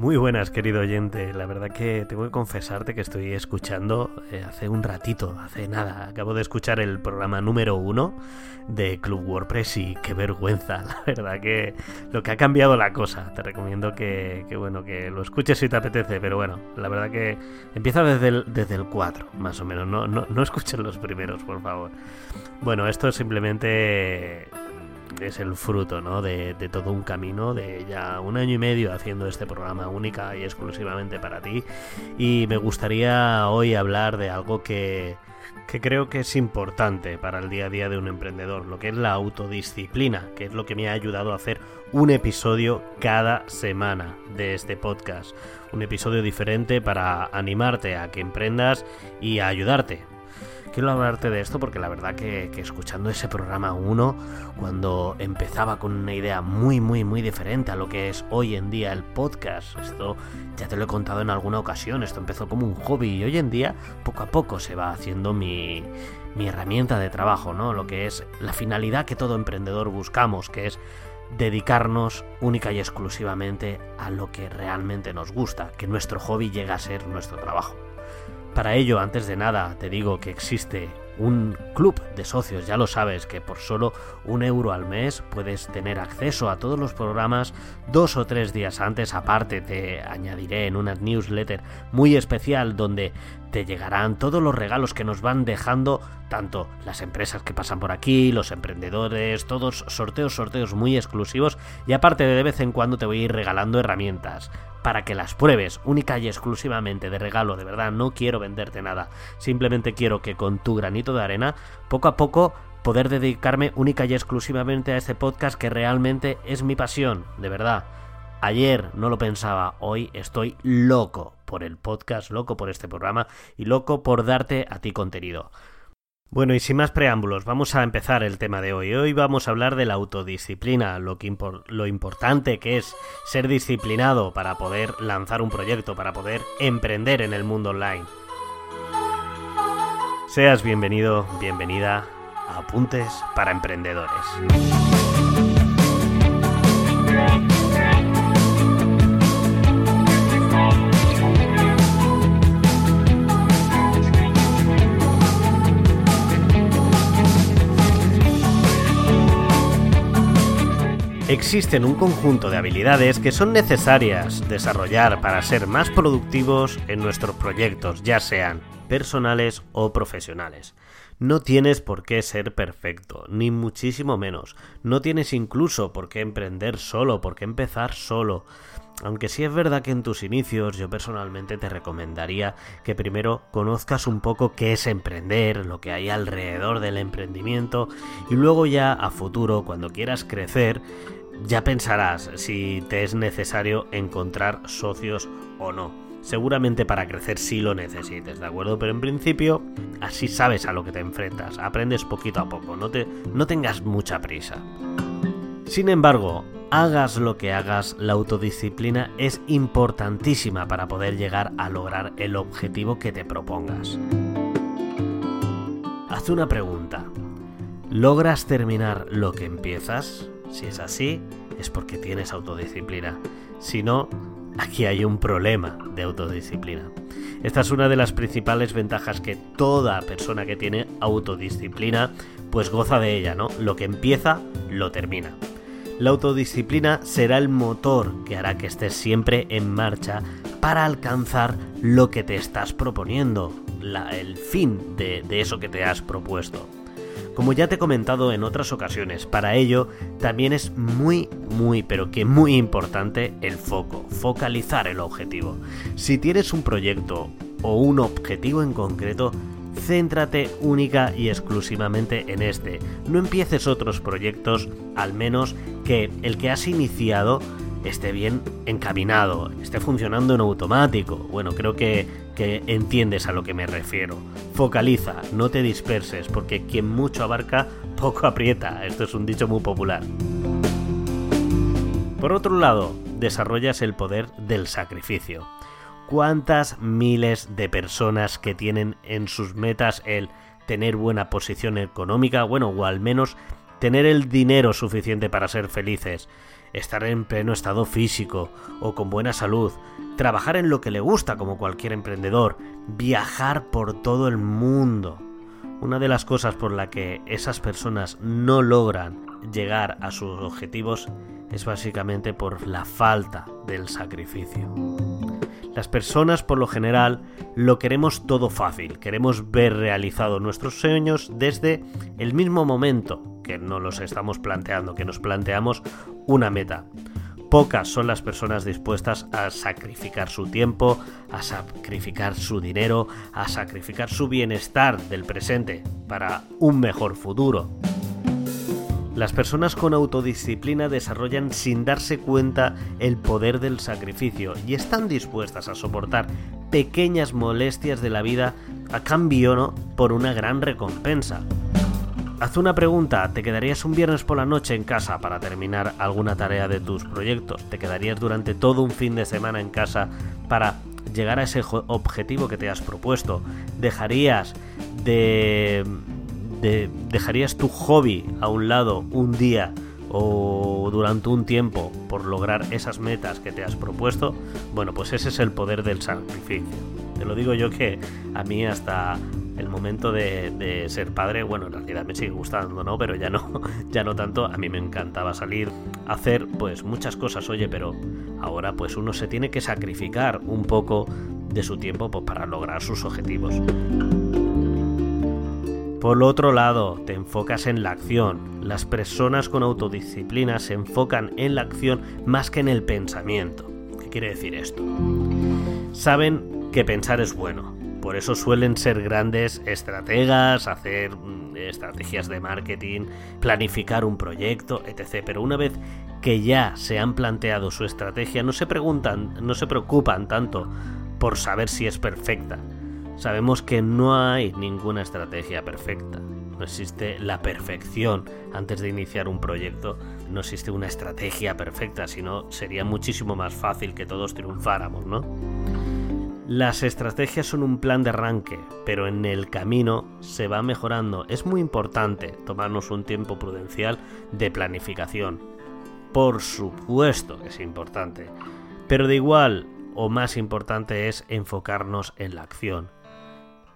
Muy buenas, querido oyente. La verdad que tengo que confesarte que estoy escuchando eh, hace un ratito, hace nada. Acabo de escuchar el programa número uno de Club WordPress y qué vergüenza. La verdad que lo que ha cambiado la cosa. Te recomiendo que, bueno, que lo escuches si te apetece. Pero bueno, la verdad que empieza desde el, desde el 4, más o menos. No, no, no escuchen los primeros, por favor. Bueno, esto es simplemente es el fruto ¿no? de, todo un camino de ya un año y medio haciendo este programa única y exclusivamente para ti. Y me gustaría hoy hablar de algo que, que creo que es importante para el día a día de un emprendedor, lo que es la autodisciplina, que es lo que me ha ayudado a hacer un episodio cada semana de este podcast. Un episodio diferente para animarte a que emprendas y a ayudarte quiero hablarte de esto porque la verdad que, escuchando ese programa 1, cuando empezaba con una idea muy, muy, muy diferente a lo que es hoy en día el podcast, esto ya te lo he contado en alguna ocasión, esto empezó como un hobby y hoy en día poco a poco se va haciendo mi, mi herramienta de trabajo, ¿no? Lo que es la finalidad que todo emprendedor buscamos, que es dedicarnos única y exclusivamente a lo que realmente nos gusta, que nuestro hobby llegue a ser nuestro trabajo. Para ello, antes de nada, te digo que existe un club de socios, ya lo sabes, que por solo un euro al mes puedes tener acceso a todos los programas dos o tres días antes. Aparte, te añadiré en una newsletter muy especial donde te llegarán todos los regalos que nos van dejando tanto las empresas que pasan por aquí, los emprendedores, todos sorteos, sorteos muy exclusivos. Y aparte de vez en cuando te voy a ir regalando herramientas para que las pruebes única y exclusivamente de regalo, de verdad, no quiero venderte nada, simplemente quiero que con tu granito de arena, poco a poco poder dedicarme única y exclusivamente a este podcast que realmente es mi pasión, de verdad. Ayer no lo pensaba, hoy estoy loco por el podcast, loco por este programa y loco por darte a ti contenido. Bueno, y sin más preámbulos, vamos a empezar el tema de hoy. Hoy vamos a hablar de la autodisciplina, lo, importante que es ser disciplinado para poder lanzar un proyecto, para poder emprender en el mundo online. Seas bienvenido, bienvenida a Apuntes para Emprendedores. Existen un conjunto de habilidades que son necesarias desarrollar para ser más productivos en nuestros proyectos, ya sean personales o profesionales. No tienes por qué ser perfecto, ni muchísimo menos. No tienes incluso por qué emprender solo, por qué empezar solo. Aunque sí es verdad que en tus inicios yo personalmente te recomendaría que primero conozcas un poco qué es emprender, lo que hay alrededor del emprendimiento y luego ya a futuro, cuando quieras crecer, ya pensarás si te es necesario encontrar socios o no. Seguramente para crecer sí lo necesites, ¿de acuerdo? Pero en principio así sabes a lo que te enfrentas, aprendes poquito a poco, no, te, no tengas mucha prisa. Sin embargo, hagas lo que hagas, la autodisciplina es importantísima para poder llegar a lograr el objetivo que te propongas. Haz una pregunta. ¿Logras terminar lo que empiezas? Si es así, es porque tienes autodisciplina. Si no, aquí hay un problema de autodisciplina. Esta es una de las principales ventajas que toda persona que tiene autodisciplina pues goza de ella, ¿no? Lo que empieza, lo termina. La autodisciplina será el motor que hará que estés siempre en marcha para alcanzar lo que te estás proponiendo, el fin de eso que te has propuesto. Como ya te he comentado en otras ocasiones, para ello también es muy, muy, pero que muy importante el foco, focalizar el objetivo. Si tienes un proyecto o un objetivo en concreto, céntrate única y exclusivamente en este. No empieces otros proyectos, al menos que el que has iniciado esté bien encaminado, esté funcionando en automático. Bueno, creo que, que entiendes a lo que me refiero. Focaliza, no te disperses, porque quien mucho abarca, poco aprieta. Esto es un dicho muy popular. Por otro lado, desarrollas el poder del sacrificio. ¿Cuántas miles de personas que tienen en sus metas el tener buena posición económica, bueno, o al menos tener el dinero suficiente para ser felices, estar en pleno estado físico o con buena salud, trabajar en lo que le gusta como cualquier emprendedor, viajar por todo el mundo. Una de las cosas por la que esas personas no logran llegar a sus objetivos es básicamente por la falta del sacrificio. Las personas por lo general lo queremos todo fácil, queremos ver realizados nuestros sueños desde el mismo momento que no los estamos planteando, que nos planteamos una meta. Pocas son las personas dispuestas a sacrificar su tiempo, a sacrificar su dinero, a sacrificar su bienestar del presente para un mejor futuro. Las personas con autodisciplina desarrollan sin darse cuenta el poder del sacrificio y están dispuestas a soportar pequeñas molestias de la vida a cambio ¿no? por una gran recompensa. Haz una pregunta, ¿te quedarías un viernes por la noche en casa para terminar alguna tarea de tus proyectos? ¿Te quedarías durante todo un fin de semana en casa para llegar a ese objetivo que te has propuesto? ¿Dejarías de, dejarías tu hobby a un lado un día o durante un tiempo por lograr esas metas que te has propuesto? Bueno, pues ese es el poder del sacrificio. Te lo digo yo que a mí hasta el momento de, ser padre, bueno, en realidad me sigue gustando, ¿no? Pero ya no, ya no tanto. A mí me encantaba salir, hacer pues muchas cosas, oye, pero ahora pues uno se tiene que sacrificar un poco de su tiempo pues, para lograr sus objetivos. Por otro lado, te enfocas en la acción. Las personas con autodisciplina se enfocan en la acción más que en el pensamiento. ¿Qué quiere decir esto? Saben que pensar es bueno, por eso suelen ser grandes estrategas, hacer mm, estrategias de marketing, planificar un proyecto, etc. Pero una vez que ya se han planteado su estrategia, no se preguntan, no se preocupan tanto por saber si es perfecta. Sabemos que no hay ninguna estrategia perfecta. No existe la perfección antes de iniciar un proyecto. No existe una estrategia perfecta, sino sería muchísimo más fácil que todos triunfáramos, ¿no? Las estrategias son un plan de arranque, pero en el camino se va mejorando. Es muy importante tomarnos un tiempo prudencial de planificación. Por supuesto que es importante, pero de igual o más importante es enfocarnos en la acción.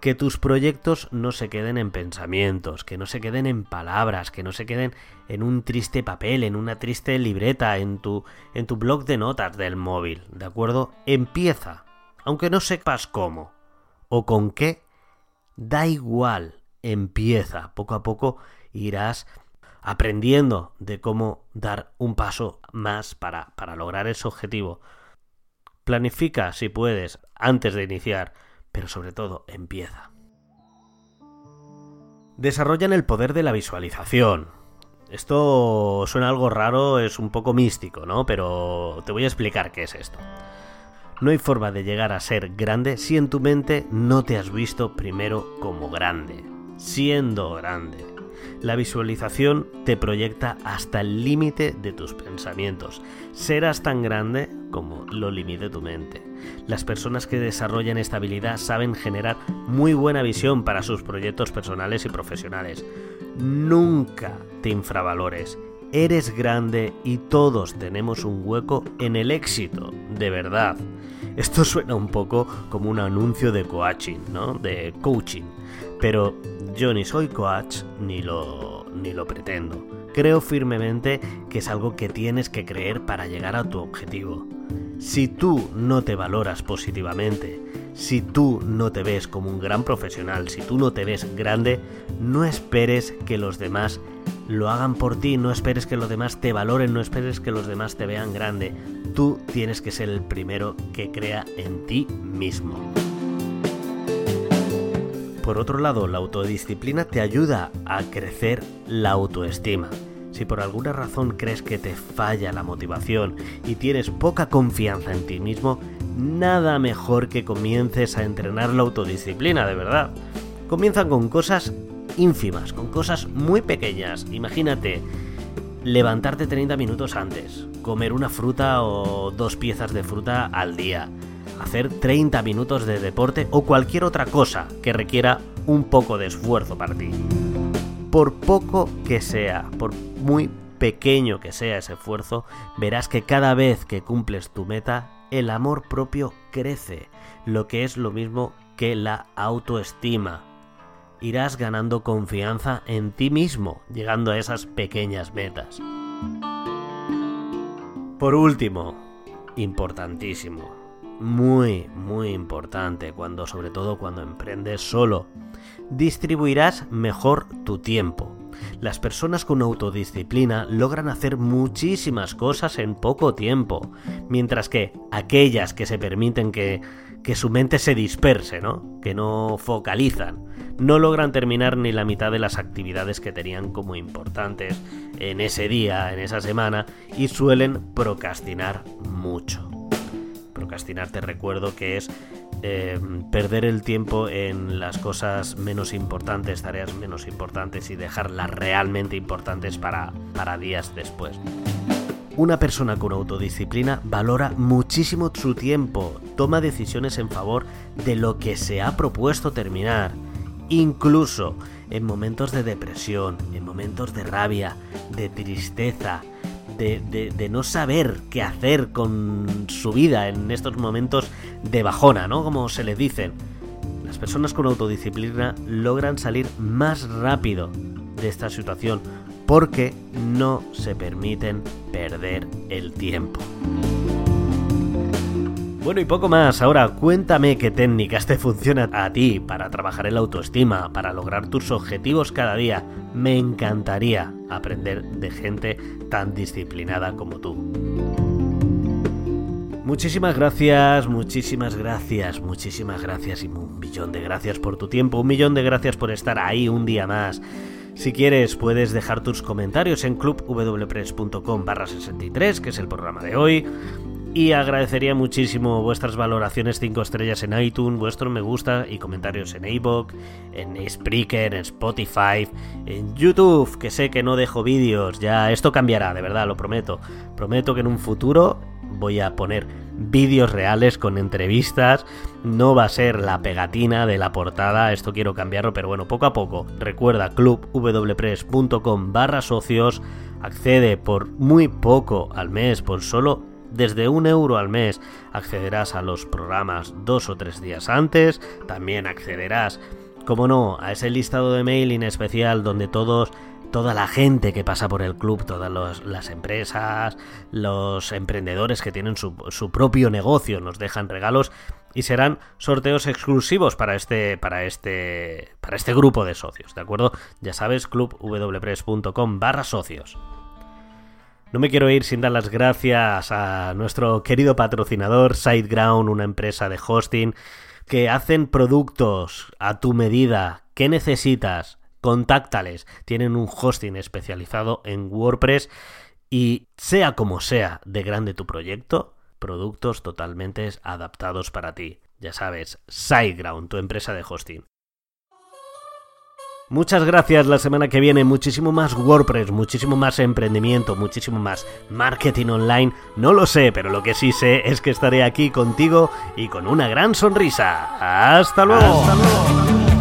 Que tus proyectos no se queden en pensamientos, que no se queden en palabras, que no se queden en un triste papel, en una triste libreta, en tu, en tu blog de notas del móvil, ¿de acuerdo? Empieza aunque no sepas cómo o con qué, da igual, empieza. Poco a poco irás aprendiendo de cómo dar un paso más para, para lograr ese objetivo. Planifica si puedes antes de iniciar, pero sobre todo empieza. Desarrollan el poder de la visualización. Esto suena algo raro, es un poco místico, ¿no? Pero te voy a explicar qué es esto. No hay forma de llegar a ser grande si en tu mente no te has visto primero como grande, siendo grande. La visualización te proyecta hasta el límite de tus pensamientos. Serás tan grande como lo limite tu mente. Las personas que desarrollan esta habilidad saben generar muy buena visión para sus proyectos personales y profesionales. Nunca te infravalores. Eres grande y todos tenemos un hueco en el éxito, de verdad. Esto suena un poco como un anuncio de coaching, ¿no? De coaching. Pero yo ni soy coach ni lo, ni lo pretendo. Creo firmemente que es algo que tienes que creer para llegar a tu objetivo. Si tú no te valoras positivamente, si tú no te ves como un gran profesional, si tú no te ves grande, no esperes que los demás lo hagan por ti, no esperes que los demás te valoren, no esperes que los demás te vean grande. Tú tienes que ser el primero que crea en ti mismo. Por otro lado, la autodisciplina te ayuda a crecer la autoestima. Si por alguna razón crees que te falla la motivación y tienes poca confianza en ti mismo, nada mejor que comiences a entrenar la autodisciplina, de verdad. Comienza con cosas ínfimas, con cosas muy pequeñas. Imagínate, levantarte 30 minutos antes, comer una fruta o dos piezas de fruta al día, hacer 30 minutos de deporte o cualquier otra cosa que requiera un poco de esfuerzo para ti. por poco que sea, por muy pequeño que sea ese esfuerzo, verás que cada vez que cumples tu meta, el amor propio crece, lo que es lo mismo que la autoestima. Irás ganando confianza en ti mismo, llegando a esas pequeñas metas. Por último, importantísimo, muy, muy importante, cuando, sobre todo cuando emprendes solo, distribuirás mejor tu tiempo. Las personas con autodisciplina logran hacer muchísimas cosas en poco tiempo, mientras que aquellas que se permiten que, que su mente se disperse, ¿no? Que no focalizan, no logran terminar ni la mitad de las actividades que tenían como importantes en ese día, en esa semana, y suelen procrastinar mucho. Procrastinar te recuerdo que es eh, perder el tiempo en las cosas menos importantes, tareas menos importantes y dejarlas realmente importantes para, para días después. Una persona con autodisciplina valora muchísimo su tiempo, toma decisiones en favor de lo que se ha propuesto terminar, incluso en momentos de depresión, en momentos de rabia, de tristeza, de, no saber qué hacer con su vida en estos momentos de bajona, ¿no? Como se les dicen. Las personas con autodisciplina logran salir más rápido de esta situación porque no se permiten perder el tiempo. Bueno, y poco más. Ahora, cuéntame qué técnicas te funcionan a ti para trabajar en la autoestima, para lograr tus objetivos cada día. Me encantaría aprender de gente tan disciplinada como tú. Muchísimas gracias, muchísimas gracias, muchísimas gracias y un millón de gracias por tu tiempo, un millón de gracias por estar ahí un día más. Si quieres puedes dejar tus comentarios en clubwpress.com barra 63, que es el programa de hoy y agradecería muchísimo vuestras valoraciones 5 estrellas en iTunes, vuestro me gusta y comentarios en iBook, en Spreaker, en Spotify, en YouTube, que sé que no dejo vídeos, ya esto cambiará, de verdad, lo prometo. Prometo que en un futuro voy a poner vídeos reales con entrevistas, no va a ser la pegatina de la portada, esto quiero cambiarlo, pero bueno, poco a poco. Recuerda clubwpress.com barra socios, accede por muy poco al mes, por solo desde un euro al mes accederás a los programas dos o tres días antes, también accederás, como no, a ese listado de mailing especial donde todos toda la gente que pasa por el club, todas las empresas, los emprendedores que tienen su, propio negocio nos dejan regalos y serán sorteos exclusivos para este para este para este grupo de socios, ¿de acuerdo? Ya sabes, clubwpress.com barra socios. No me quiero ir sin dar las gracias a nuestro querido patrocinador SiteGround, una empresa de hosting que hacen productos a tu medida. ¿Qué necesitas? Contáctales. Tienen un hosting especializado en WordPress y sea como sea de grande tu proyecto, productos totalmente adaptados para ti. Ya sabes, SiteGround, tu empresa de hosting. Muchas gracias la semana que viene, muchísimo más WordPress, muchísimo más emprendimiento, muchísimo más marketing online, no lo sé, pero lo que sí sé es que estaré aquí contigo y con una gran sonrisa. Hasta luego. Hasta luego.